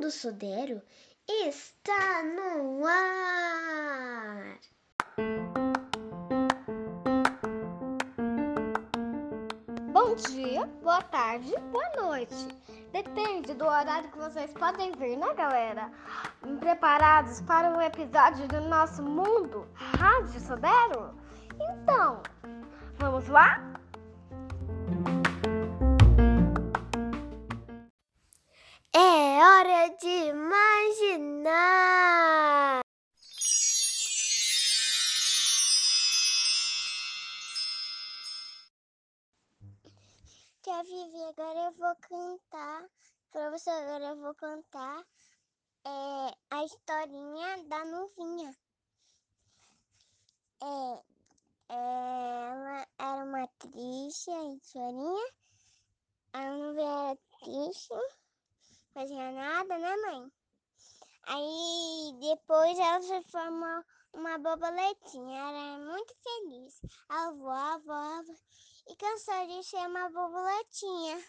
Mundo Sudero está no ar. Bom dia, boa tarde, boa noite. Depende do horário que vocês podem vir, né, galera? Preparados para o episódio do nosso mundo Rádio Sudero? Então, vamos lá? Tia Vivi, agora eu vou cantar. Professor, agora eu vou cantar é, a historinha da nuvinha. É, ela era uma triste, a historinha. A nuvem era triste, fazia nada, né, mãe? Aí depois ela se formou uma borboletinha, ela era muito feliz. Avó, avó, avó e cansou de ser uma borboletinha.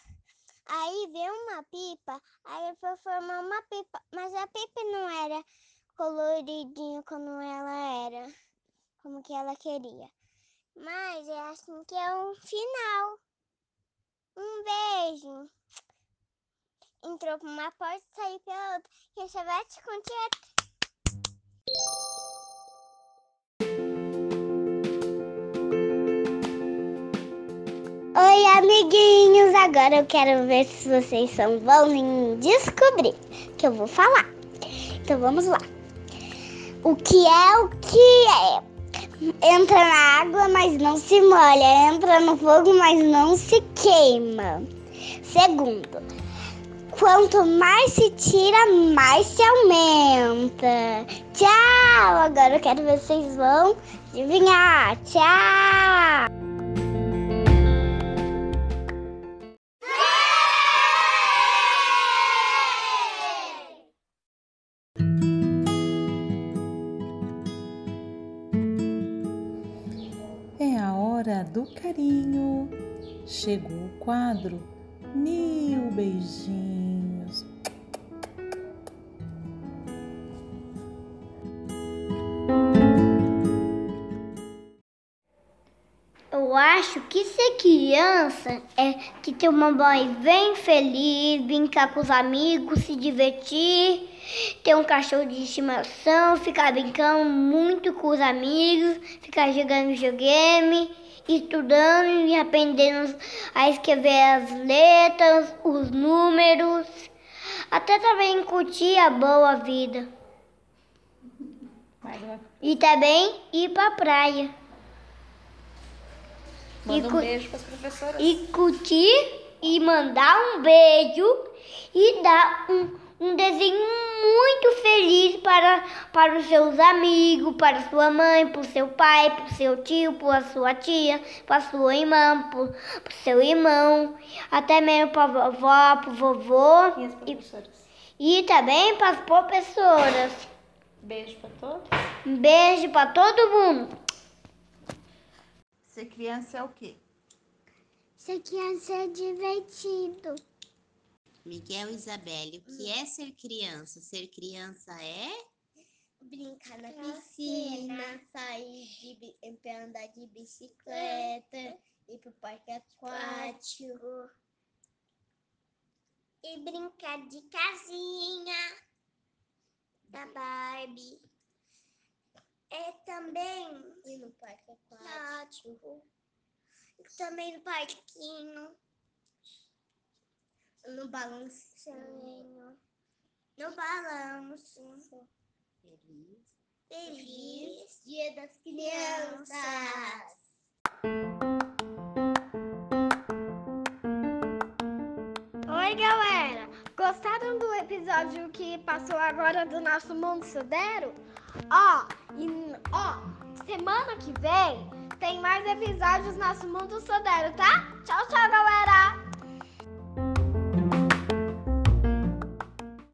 Aí veio uma pipa, aí foi formar uma pipa, mas a pipa não era coloridinha como ela era, como que ela queria. Mas é assim que é um final. Um beijo. Entrou por uma porta e saiu pela outra. E vai te contar. Oi, amiguinhos! Agora eu quero ver se vocês são bons em descobrir que eu vou falar. Então vamos lá. O que é o que é? Entra na água, mas não se molha. Entra no fogo, mas não se queima. Segundo, quanto mais se tira, mais se aumenta. Tchau! Agora eu quero ver se vocês vão adivinhar. Tchau! Do carinho. Chegou o quadro Mil Beijinhos. Eu acho que ser criança é que ter uma mãe bem feliz, brincar com os amigos, se divertir, ter um cachorro de estimação, ficar brincando muito com os amigos, ficar jogando videogame, estudando e aprendendo a escrever as letras, os números, até também curtir a boa vida. E também ir pra praia. Manda E um beijo para as professoras. e curtir e mandar um beijo e dar um, um desenho muito feliz para, para os seus amigos, para sua mãe, para o seu pai, para o seu tio, para a sua tia, para a sua irmã, para o seu irmão, até mesmo para a vovó, para o vovô E as e, professoras. e também para as professoras. Beijo para todos. Um beijo para todo mundo. Ser criança é o quê? Ser criança é divertido. Miguel Isabelle, o que é ser criança? Ser criança é? Brincar na piscina, sair de andar de bicicleta, ir pro parque aquático. E brincar de casinha da Barbie. É também ir no parque aquático. Também no parquinho. No balancinho. No balanço. Feliz. Feliz Dia das Crianças! Oi, galera! Gostaram do episódio que passou agora do nosso mundo sudero? Ó, e, ó, semana que vem tem mais episódios do nosso mundo sudero, tá? Tchau, tchau, galera!